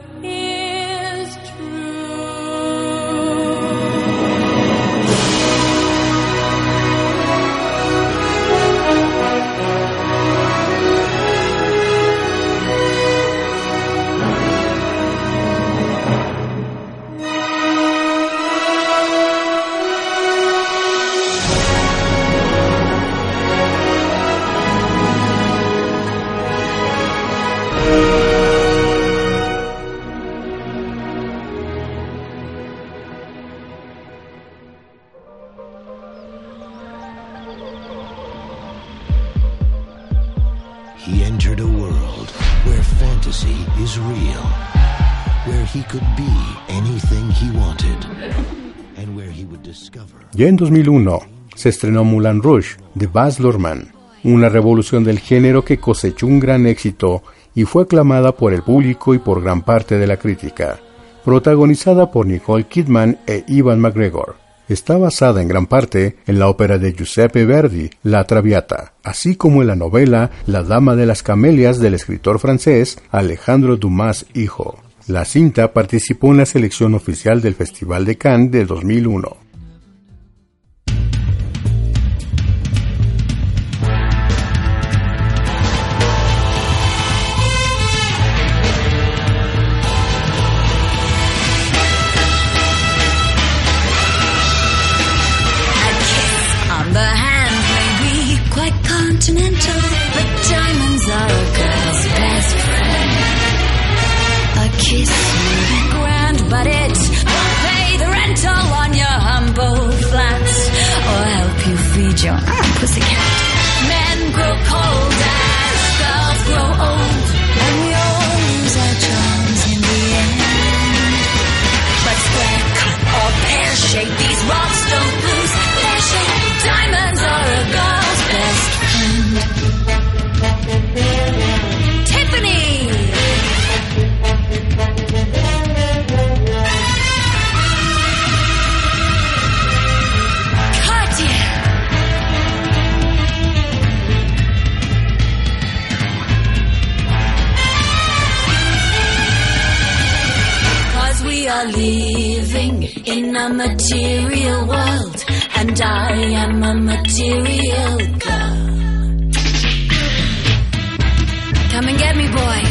[SPEAKER 1] Ya en 2001 se estrenó Moulin Rouge de Baz Luhrmann, una revolución del género que cosechó un gran éxito y fue aclamada por el público y por gran parte de la crítica. Protagonizada por Nicole Kidman e Ivan McGregor. Está basada en gran parte en la ópera de Giuseppe Verdi, La Traviata, así como en la novela La Dama de las Camelias del escritor francés Alejandro Dumas Hijo. La cinta participó en la selección oficial del Festival de Cannes de 2001.
[SPEAKER 9] Continental, a material world, and I am a material girl. Come and get me, boys.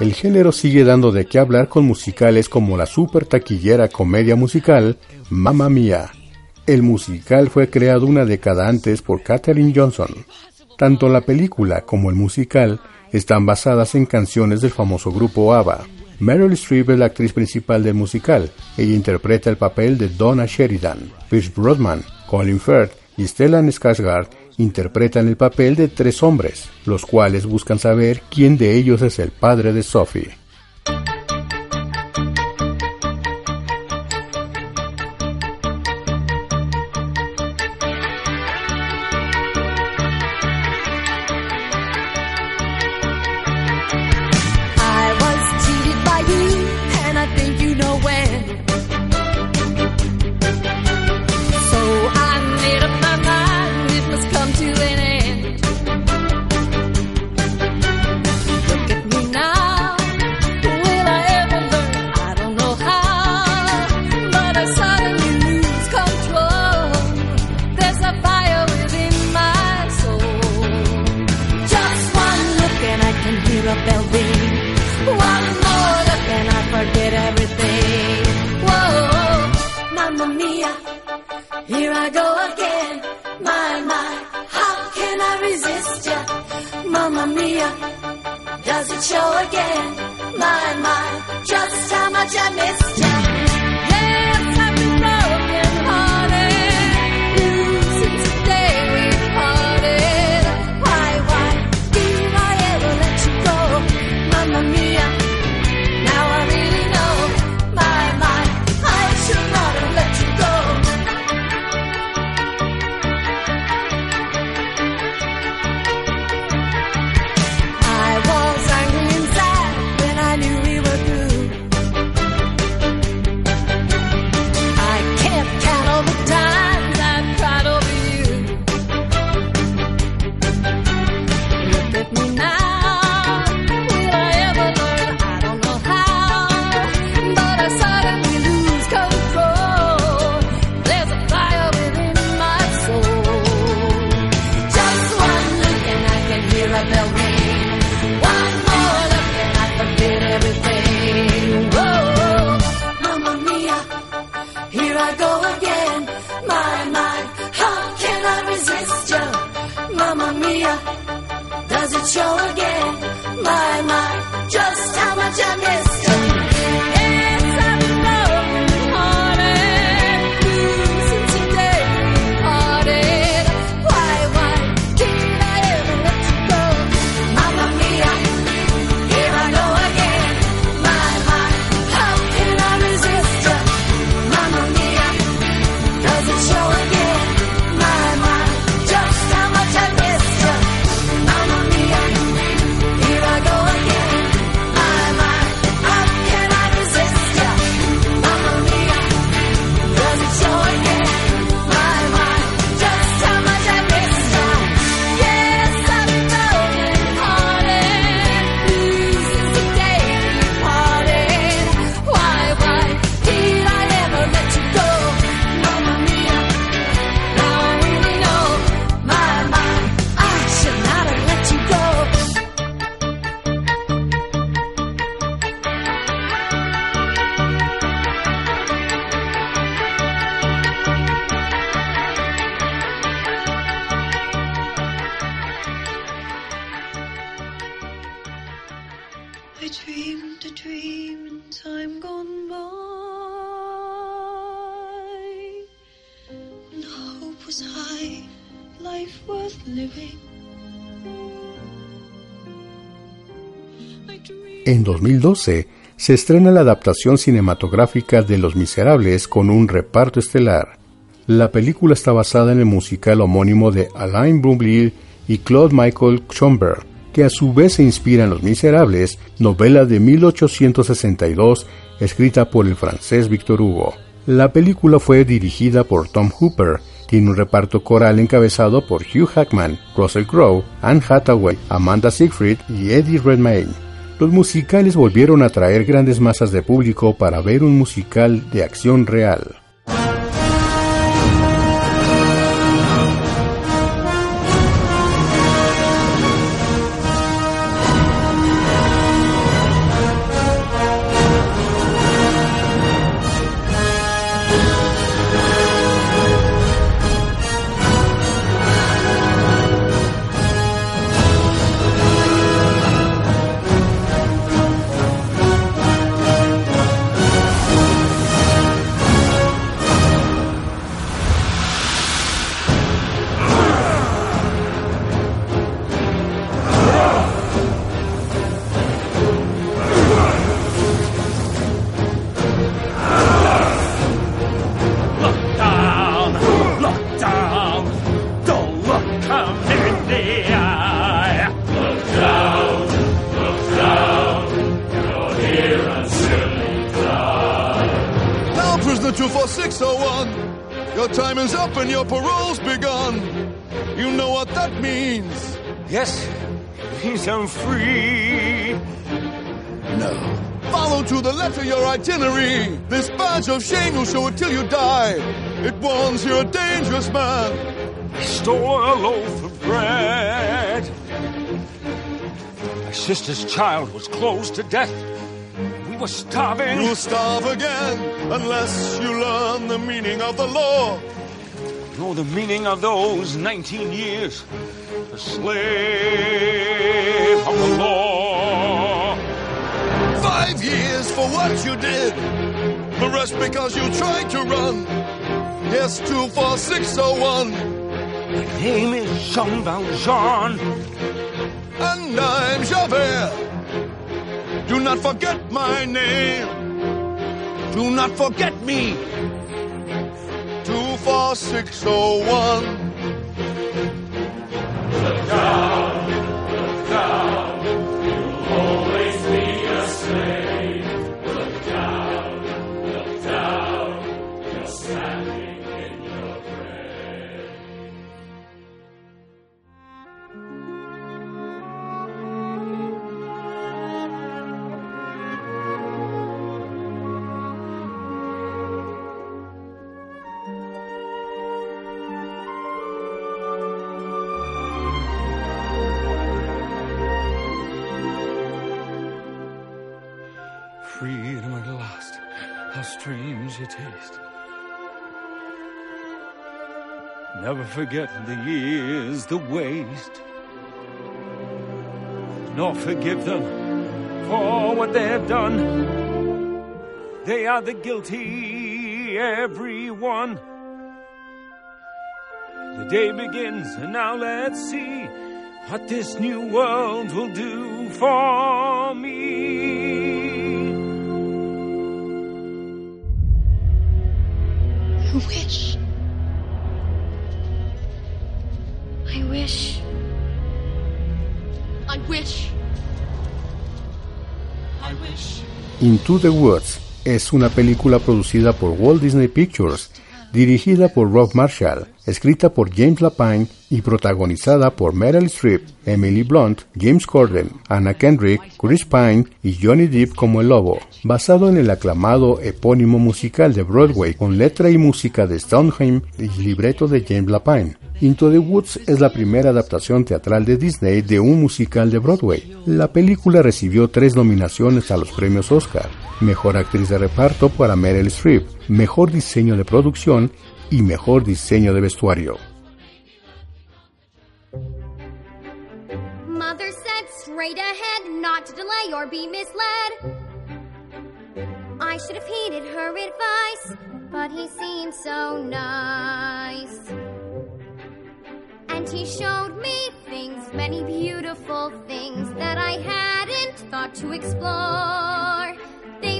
[SPEAKER 1] el género sigue dando de qué hablar con musicales como la super taquillera comedia musical Mamma Mia. El musical fue creado una década antes por Katherine Johnson. Tanto la película como el musical están basadas en canciones del famoso grupo ABBA.
[SPEAKER 9] Meryl Streep es la actriz principal del musical. Ella interpreta el papel de Donna Sheridan. Pierce Brosnan, Colin Firth y Stellan Skarsgård interpretan el papel de tres hombres, los cuales buscan saber quién de ellos es el padre de Sophie. 2012 se estrena la adaptación cinematográfica de Los Miserables con un reparto estelar. La película está basada en el musical homónimo de Alain Brumblier y Claude Michael Schomburg, que a su vez se inspira en Los Miserables, novela de 1862 escrita por el francés Victor Hugo. La película fue dirigida por Tom Hooper, tiene un reparto coral encabezado por Hugh Hackman, Russell Crowe, Anne Hathaway, Amanda Siegfried y Eddie Redmayne los musicales volvieron a atraer grandes masas de público para ver un musical de acción real.
[SPEAKER 26] Of shame You'll show it till you die. It warns you're a dangerous man.
[SPEAKER 27] I stole a loaf of bread. My sister's child was close to death. We were starving.
[SPEAKER 26] You'll starve again unless you learn the meaning of the law.
[SPEAKER 27] Know the meaning of those 19 years. A slave of the law.
[SPEAKER 26] Five years for what you did. The rest because you tried to run. Yes, 24601.
[SPEAKER 27] My name is Jean Valjean.
[SPEAKER 26] And I'm Javert. Do not forget my name. Do not forget me. 24601.
[SPEAKER 27] Never forget the years, the waste. Nor forgive them for what they have done. They are the guilty, everyone. The day begins, and now let's see what this new world will do for me.
[SPEAKER 13] Wish.
[SPEAKER 1] Into the Woods es una película producida por Walt Disney Pictures, dirigida por Rob Marshall, escrita por James Lapine y protagonizada por Meryl Streep, Emily Blunt, James Corden, Anna Kendrick, Chris Pine y Johnny Depp como el lobo, basado en el aclamado epónimo musical de Broadway con letra y música de Stoneham y libreto de James Lapine. Into the Woods es la primera adaptación teatral de Disney de un musical de Broadway. La película recibió tres nominaciones a los premios Oscar, Mejor Actriz de Reparto para Meryl Streep, Mejor Diseño de Producción y Mejor Diseño de Vestuario.
[SPEAKER 12] Mother said straight ahead, not to delay or be misled. I should have heeded her advice, but he seemed so nice. And he showed me things, many beautiful things that I hadn't thought to explore.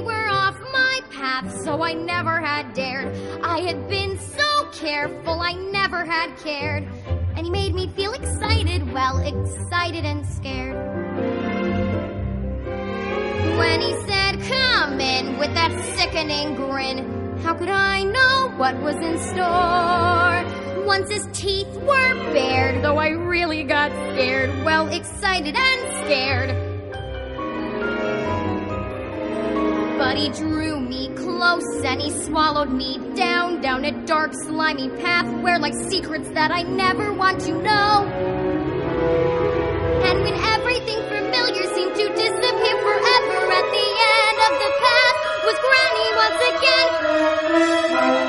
[SPEAKER 12] Were off my path, so I never had dared. I had been so careful, I never had cared. And he made me feel excited, well, excited and scared. When he said, Come in with that sickening grin, how could I know what was in store? Once his teeth were bared, though I really got scared, well, excited and scared. But he drew me close and he swallowed me down, down a dark, slimy path where like secrets that I never want to know. And when everything familiar seemed to disappear forever at the end of the path was Granny once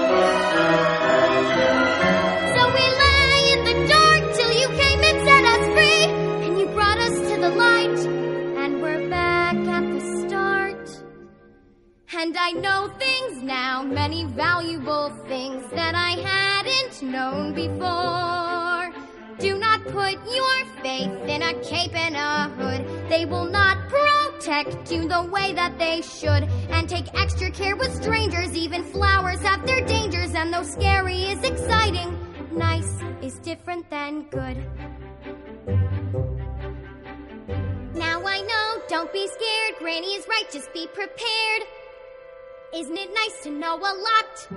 [SPEAKER 12] again. And I know things now, many valuable things that I hadn't known before. Do not put your faith in a cape and a hood. They will not protect you the way that they should. And take extra care with strangers. Even flowers have their dangers. And though scary is exciting, nice is different than good. Now I know, don't be scared. Granny is right, just be prepared. Isn't it nice to know a lot?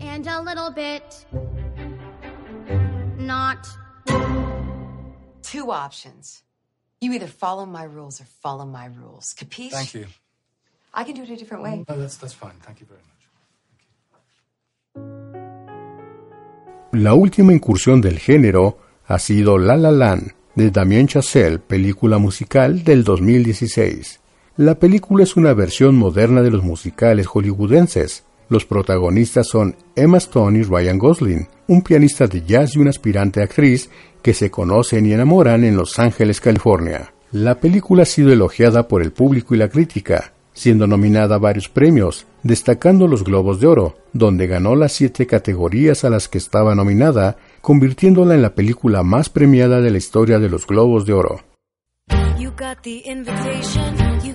[SPEAKER 12] And a little bit not.
[SPEAKER 28] Two options. You either follow my rules or follow my rules. Capiche?
[SPEAKER 29] Thank you.
[SPEAKER 28] I can do it a different way.
[SPEAKER 29] No, that's, that's fine. Thank you very much.
[SPEAKER 1] La última incursión del género ha sido La La Land de Damien Chazelle, película musical del 2016. La película es una versión moderna de los musicales hollywoodenses. Los protagonistas son Emma Stone y Ryan Gosling, un pianista de jazz y una aspirante actriz que se conocen y enamoran en Los Ángeles, California. La película ha sido elogiada por el público y la crítica, siendo nominada a varios premios, destacando los Globos de Oro, donde ganó las siete categorías a las que estaba nominada, convirtiéndola en la película más premiada de la historia de los Globos de Oro.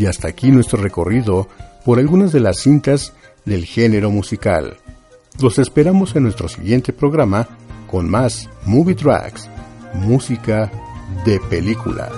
[SPEAKER 1] Y hasta aquí nuestro recorrido por algunas de las cintas del género musical. Los esperamos en nuestro siguiente programa con más Movie Tracks, música de película.